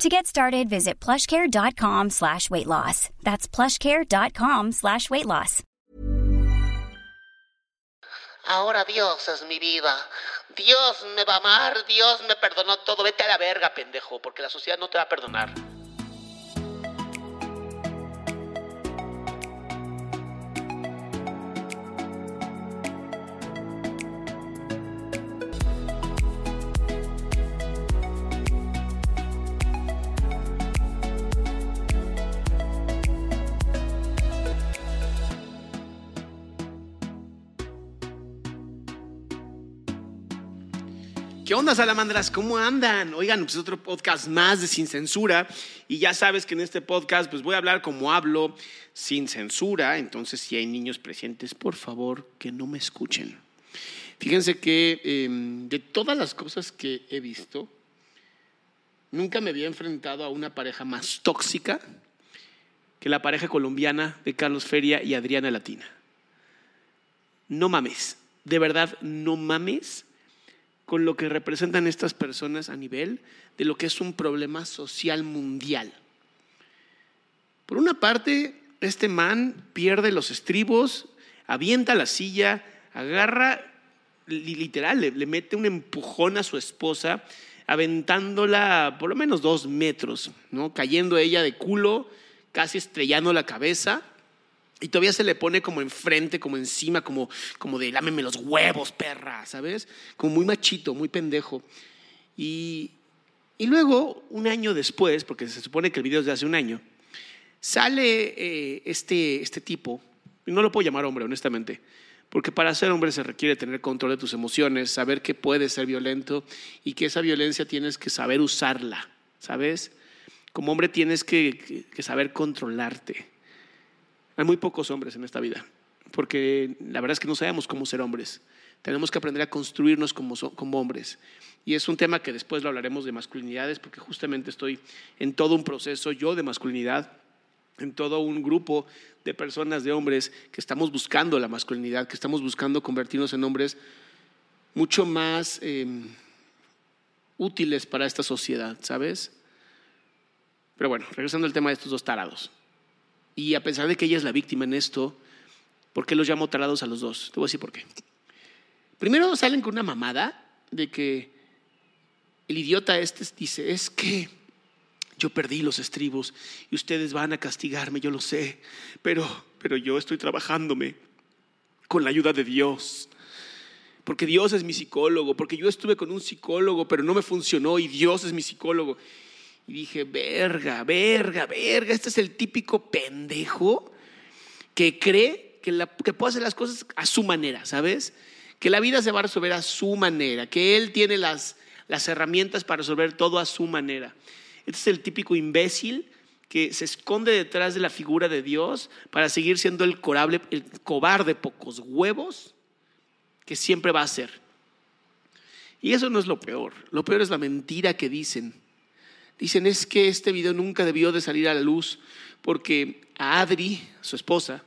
To get started, visit plushcare.com slash weight loss. That's plushcare.com slash weight loss. Ahora Dios es mi vida. Dios me va a amar. Dios me perdonó todo. Vete a la verga, pendejo, porque la sociedad no te va a perdonar. ¿Qué onda, salamandras? ¿Cómo andan? Oigan, pues otro podcast más de Sin Censura. Y ya sabes que en este podcast pues voy a hablar como hablo, sin censura. Entonces, si hay niños presentes, por favor, que no me escuchen. Fíjense que eh, de todas las cosas que he visto, nunca me había enfrentado a una pareja más tóxica que la pareja colombiana de Carlos Feria y Adriana Latina. No mames, de verdad, no mames con lo que representan estas personas a nivel de lo que es un problema social mundial. Por una parte, este man pierde los estribos, avienta la silla, agarra, literal, le, le mete un empujón a su esposa, aventándola por lo menos dos metros, ¿no? cayendo ella de culo, casi estrellando la cabeza. Y todavía se le pone como enfrente, como encima, como, como de lámeme los huevos, perra, ¿sabes? Como muy machito, muy pendejo. Y, y luego, un año después, porque se supone que el video es de hace un año, sale eh, este, este tipo, y no lo puedo llamar hombre, honestamente, porque para ser hombre se requiere tener control de tus emociones, saber que puedes ser violento y que esa violencia tienes que saber usarla, ¿sabes? Como hombre tienes que, que, saber controlarte. Hay muy pocos hombres en esta vida, porque la verdad es que no sabemos cómo ser hombres. Tenemos que aprender a construirnos como, como hombres. Y es un tema que después lo hablaremos de masculinidades, porque justamente estoy en todo un proceso yo de masculinidad, en todo un grupo de personas, de hombres, que estamos buscando la masculinidad, que estamos buscando convertirnos en hombres mucho más eh, útiles para esta sociedad, ¿sabes? Pero bueno, regresando al tema de estos dos tarados. Y a pesar de que ella es la víctima en esto, ¿por qué los llamo tarados a los dos? Te voy a decir por qué. Primero salen con una mamada de que el idiota este dice, es que yo perdí los estribos y ustedes van a castigarme, yo lo sé, pero, pero yo estoy trabajándome con la ayuda de Dios. Porque Dios es mi psicólogo, porque yo estuve con un psicólogo, pero no me funcionó y Dios es mi psicólogo. Y dije, verga, verga, verga, este es el típico pendejo que cree que, la, que puede hacer las cosas a su manera, ¿sabes? Que la vida se va a resolver a su manera, que él tiene las, las herramientas para resolver todo a su manera. Este es el típico imbécil que se esconde detrás de la figura de Dios para seguir siendo el, corable, el cobarde pocos huevos que siempre va a ser. Y eso no es lo peor, lo peor es la mentira que dicen. Dicen es que este video nunca debió de salir a la luz porque a Adri, su esposa,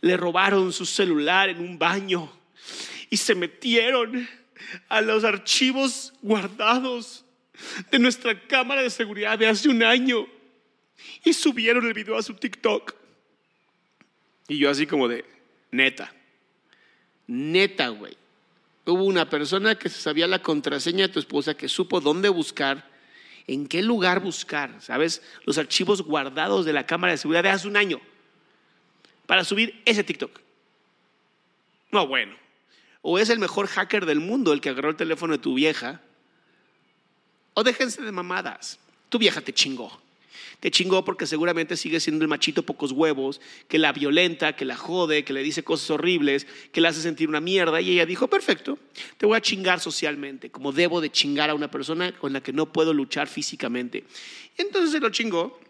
le robaron su celular en un baño y se metieron a los archivos guardados de nuestra cámara de seguridad de hace un año y subieron el video a su TikTok. Y yo así como de, Neta. Neta, güey. Hubo una persona que sabía la contraseña de tu esposa, que supo dónde buscar, en qué lugar buscar, ¿sabes? Los archivos guardados de la cámara de seguridad de hace un año para subir ese TikTok. No, bueno. O es el mejor hacker del mundo el que agarró el teléfono de tu vieja. O déjense de mamadas. Tu vieja te chingó. Te chingó porque seguramente sigue siendo el machito pocos huevos, que la violenta, que la jode, que le dice cosas horribles, que la hace sentir una mierda. Y ella dijo, perfecto, te voy a chingar socialmente, como debo de chingar a una persona con la que no puedo luchar físicamente. Y entonces se lo chingó.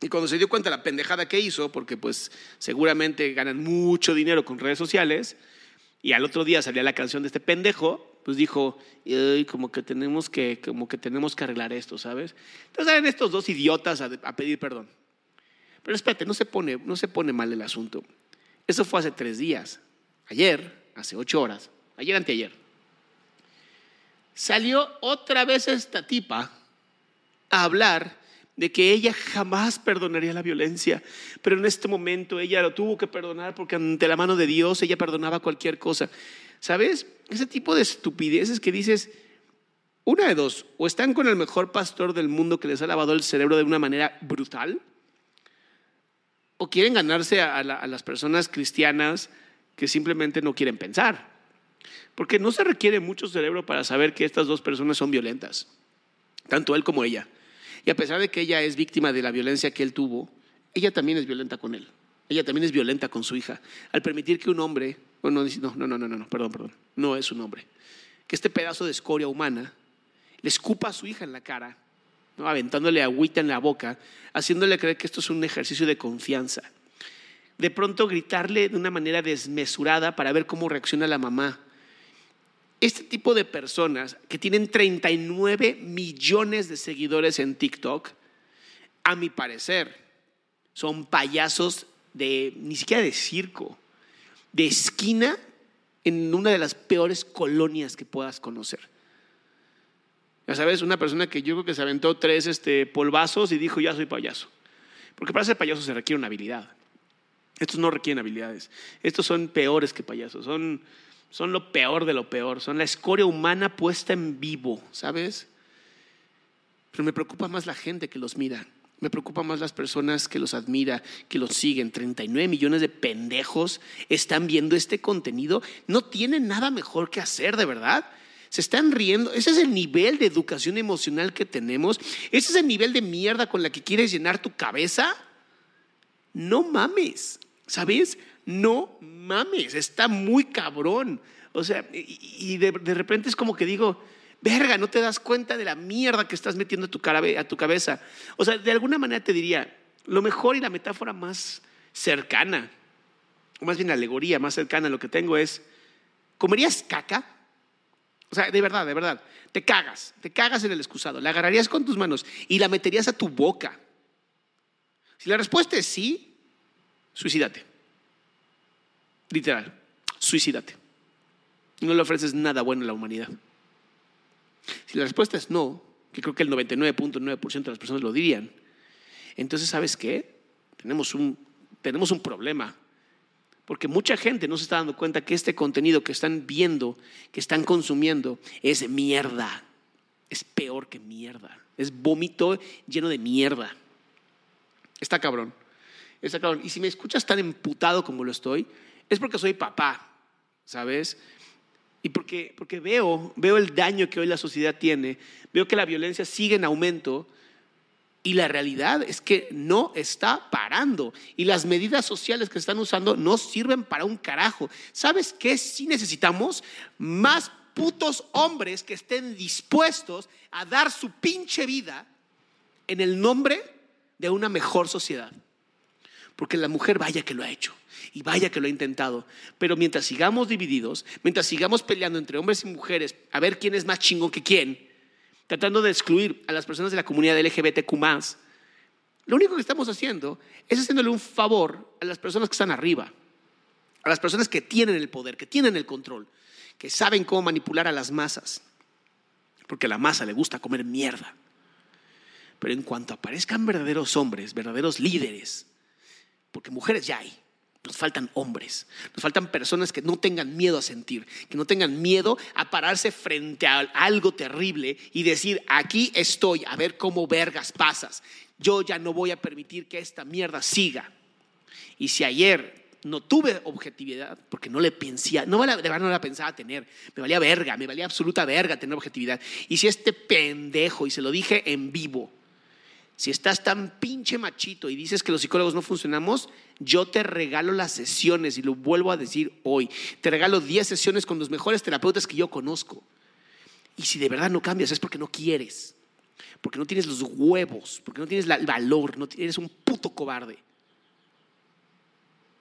Y cuando se dio cuenta de la pendejada que hizo, porque pues seguramente ganan mucho dinero con redes sociales, y al otro día salía la canción de este pendejo, pues dijo, como que tenemos que, como que tenemos que arreglar esto, ¿sabes? Entonces salen estos dos idiotas a, pedir perdón. Pero espérate, no se, pone, no se pone mal el asunto. Eso fue hace tres días. Ayer, hace ocho horas, ayer anteayer, salió otra vez esta tipa a hablar de que ella jamás perdonaría la violencia, pero en este momento ella lo tuvo que perdonar porque ante la mano de Dios ella perdonaba cualquier cosa. ¿Sabes? Ese tipo de estupideces que dices, una de dos, o están con el mejor pastor del mundo que les ha lavado el cerebro de una manera brutal, o quieren ganarse a, las personas cristianas que simplemente no quieren pensar. Porque no se requiere mucho cerebro para saber que estas dos personas son violentas, tanto él como ella. Y a pesar de que ella es víctima de la violencia que él tuvo, ella también es violenta con él. Ella también es violenta con su hija. Al permitir que un hombre no, no, no, no, no, perdón, perdón. No es un hombre. Que este pedazo de escoria humana le escupa a su hija en la cara, ¿no? aventándole agüita en la boca, haciéndole creer que esto es un ejercicio de confianza. De pronto gritarle de una manera desmesurada para ver cómo reacciona la mamá. Este tipo de personas que tienen 39 millones de seguidores en TikTok, a mi parecer, son payasos de ni siquiera de circo de esquina en una de las peores colonias que puedas conocer. Ya sabes, una persona que yo creo que se aventó tres este, polvazos y dijo, ya soy payaso. Porque para ser payaso se requiere una habilidad. Estos no requieren habilidades. Estos son peores que payasos. Son, son lo peor de lo peor. Son la escoria humana puesta en vivo, ¿sabes? Pero me preocupa más la gente que los mira. Me preocupa más las personas que los admira, que los siguen. 39 millones de pendejos están viendo este contenido. No tienen nada mejor que hacer, de verdad. Se están riendo. Ese es el nivel de educación emocional que tenemos. Ese es el nivel de mierda con la que quieres llenar tu cabeza. No mames, ¿sabes? No mames. Está muy cabrón. O sea, y, de repente es como que digo, verga, no te das cuenta de la mierda que estás metiendo a tu, cabeza. O sea, de alguna manera te diría, lo mejor y la metáfora más cercana, o más bien la alegoría más cercana a lo que tengo es, ¿comerías caca? O sea, de verdad, de verdad, te cagas, te cagas en el excusado, la agarrarías con tus manos y la meterías a tu boca. Si la respuesta es sí, suicídate. Literal, suicídate. No le ofreces nada bueno a la humanidad. Si la respuesta es no, que creo que el 99.9% de las personas lo dirían, entonces ¿sabes qué? Tenemos un, tenemos un problema. Porque mucha gente no se está dando cuenta que este contenido que están viendo, que están consumiendo, es mierda. Es peor que mierda. Es vómito lleno de mierda. Está cabrón. Está cabrón. Y si me escuchas tan emputado como lo estoy, es porque soy papá, ¿sabes? Y porque, porque veo, veo el daño que hoy la sociedad tiene, veo que la violencia sigue en aumento y la realidad es que no está parando y las medidas sociales que están usando no sirven para un carajo. ¿Sabes qué? Si necesitamos más putos hombres que estén dispuestos a dar su pinche vida en el nombre de una mejor sociedad. Porque la mujer vaya que lo ha hecho. Y vaya que lo ha intentado. Pero mientras sigamos divididos, mientras sigamos peleando entre hombres y mujeres a ver quién es más chingón que quién, tratando de excluir a las personas de la comunidad LGBTQ, lo único que estamos haciendo es haciéndole un favor a las personas que están arriba, a las personas que tienen el poder, que tienen el control, que saben cómo manipular a las masas. Porque a la masa le gusta comer mierda. Pero en cuanto aparezcan verdaderos hombres, verdaderos líderes, porque mujeres ya hay, Nos faltan hombres, nos faltan personas que no tengan miedo a sentir, que no tengan miedo a pararse frente a algo terrible y decir, aquí estoy, a ver cómo vergas pasas. Yo ya no voy a permitir que esta mierda siga. Y si ayer no tuve objetividad, porque no le pensía, no, de verdad no la pensaba tener, me valía verga, me valía absoluta verga tener objetividad. Y si este pendejo, y se lo dije en vivo, si estás tan pinche machito y dices que los psicólogos no funcionamos, yo te regalo las sesiones y lo vuelvo a decir hoy. Te regalo 10 sesiones con los mejores terapeutas que yo conozco. Y si de verdad no cambias es porque no quieres, porque no tienes los huevos, porque no tienes el valor, no eres un puto cobarde.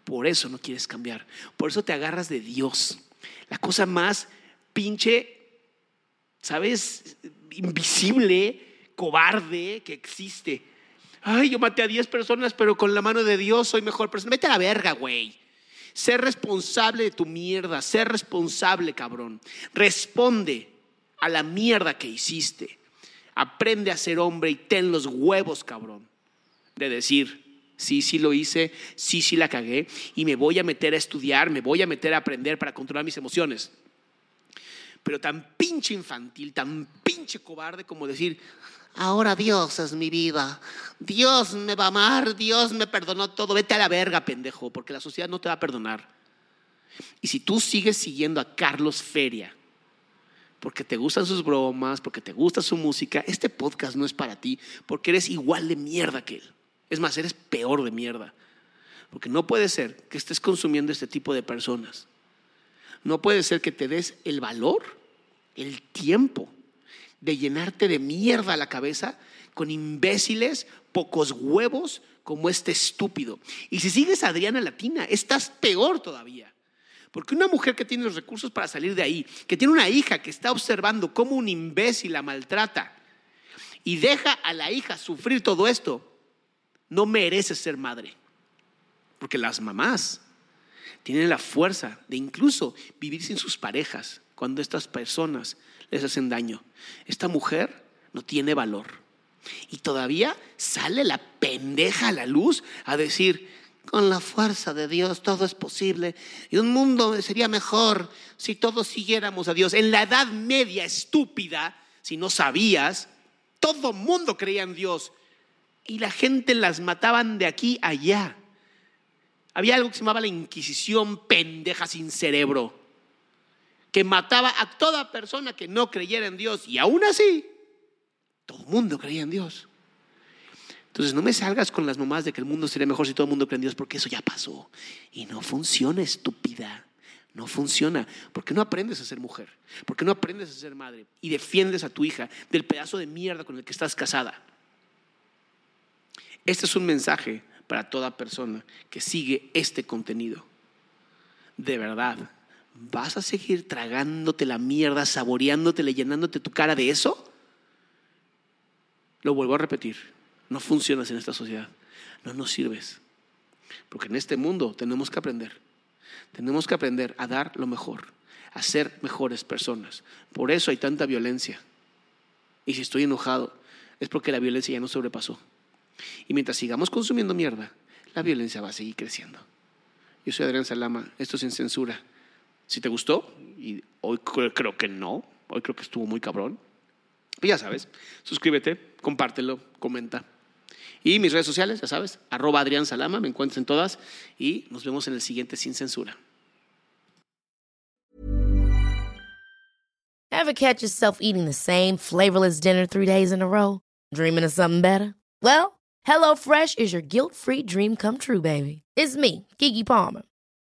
Por eso no quieres cambiar. Por eso te agarras de Dios. La cosa más pinche, ¿sabes? Invisible cobarde que existe. Ay, yo maté a 10 personas, pero con la mano de Dios soy mejor persona. Vete a la verga, güey. Sé responsable de tu mierda, sé responsable, cabrón. Responde a la mierda que hiciste. Aprende a ser hombre y ten los huevos, cabrón, de decir, sí, sí lo hice, sí, sí la cagué y me voy a meter a estudiar, me voy a meter a aprender para controlar mis emociones. Pero tan pinche infantil, tan pinche cobarde como decir, Ahora Dios es mi vida. Dios me va a amar, Dios me perdonó todo. Vete a la verga, pendejo, porque la sociedad no te va a perdonar. Y si tú sigues siguiendo a Carlos Feria, porque te gustan sus bromas, porque te gusta su música, este podcast no es para ti, porque eres igual de mierda que él. Es más, eres peor de mierda. Porque no puede ser que estés consumiendo este tipo de personas. No puede ser que te des el valor, el tiempo de llenarte de mierda la cabeza con imbéciles, pocos huevos como este estúpido. Y si sigues a Adriana Latina, estás peor todavía. Porque una mujer que tiene los recursos para salir de ahí, que tiene una hija que está observando cómo un imbécil la maltrata y deja a la hija sufrir todo esto, no merece ser madre. Porque las mamás tienen la fuerza de incluso vivir sin sus parejas cuando estas personas les hacen daño. Esta mujer no tiene valor. Y todavía sale la pendeja a la luz a decir, con la fuerza de Dios todo es posible y un mundo sería mejor si todos siguiéramos a Dios. En la Edad Media estúpida, si no sabías, todo mundo creía en Dios y la gente las mataban de aquí a allá. Había algo que se llamaba la Inquisición pendeja sin cerebro que mataba a toda persona que no creyera en Dios. Y aún así, todo el mundo creía en Dios. Entonces no me salgas con las mamás de que el mundo sería mejor si todo el mundo cree en Dios, porque eso ya pasó. Y no funciona, estúpida. No funciona. porque no aprendes a ser mujer? porque no aprendes a ser madre? Y defiendes a tu hija del pedazo de mierda con el que estás casada. Este es un mensaje para toda persona que sigue este contenido. De verdad, ¿Vas a seguir tragándote la mierda, saboreándote, llenándote tu cara de eso? Lo vuelvo a repetir, no funcionas en esta sociedad, no nos sirves. Porque en este mundo tenemos que aprender, tenemos que aprender a dar lo mejor, a ser mejores personas. Por eso hay tanta violencia. Y si estoy enojado, es porque la violencia ya no sobrepasó. Y mientras sigamos consumiendo mierda, la violencia va a seguir creciendo. Yo soy Adrián Salama, esto es sin censura. Si te gustó, y hoy creo que no, hoy creo que estuvo muy cabrón, pues ya sabes, suscríbete, compártelo, comenta. Y mis redes sociales, ya sabes, arroba Adrián Salama, me encuentras en todas y nos vemos en el siguiente Sin Censura. Ever catch yourself eating the same flavorless dinner three days in a row? Dreaming of something better? Well, HelloFresh is your guilt-free dream come true, baby. It's me, Kiki Palmer.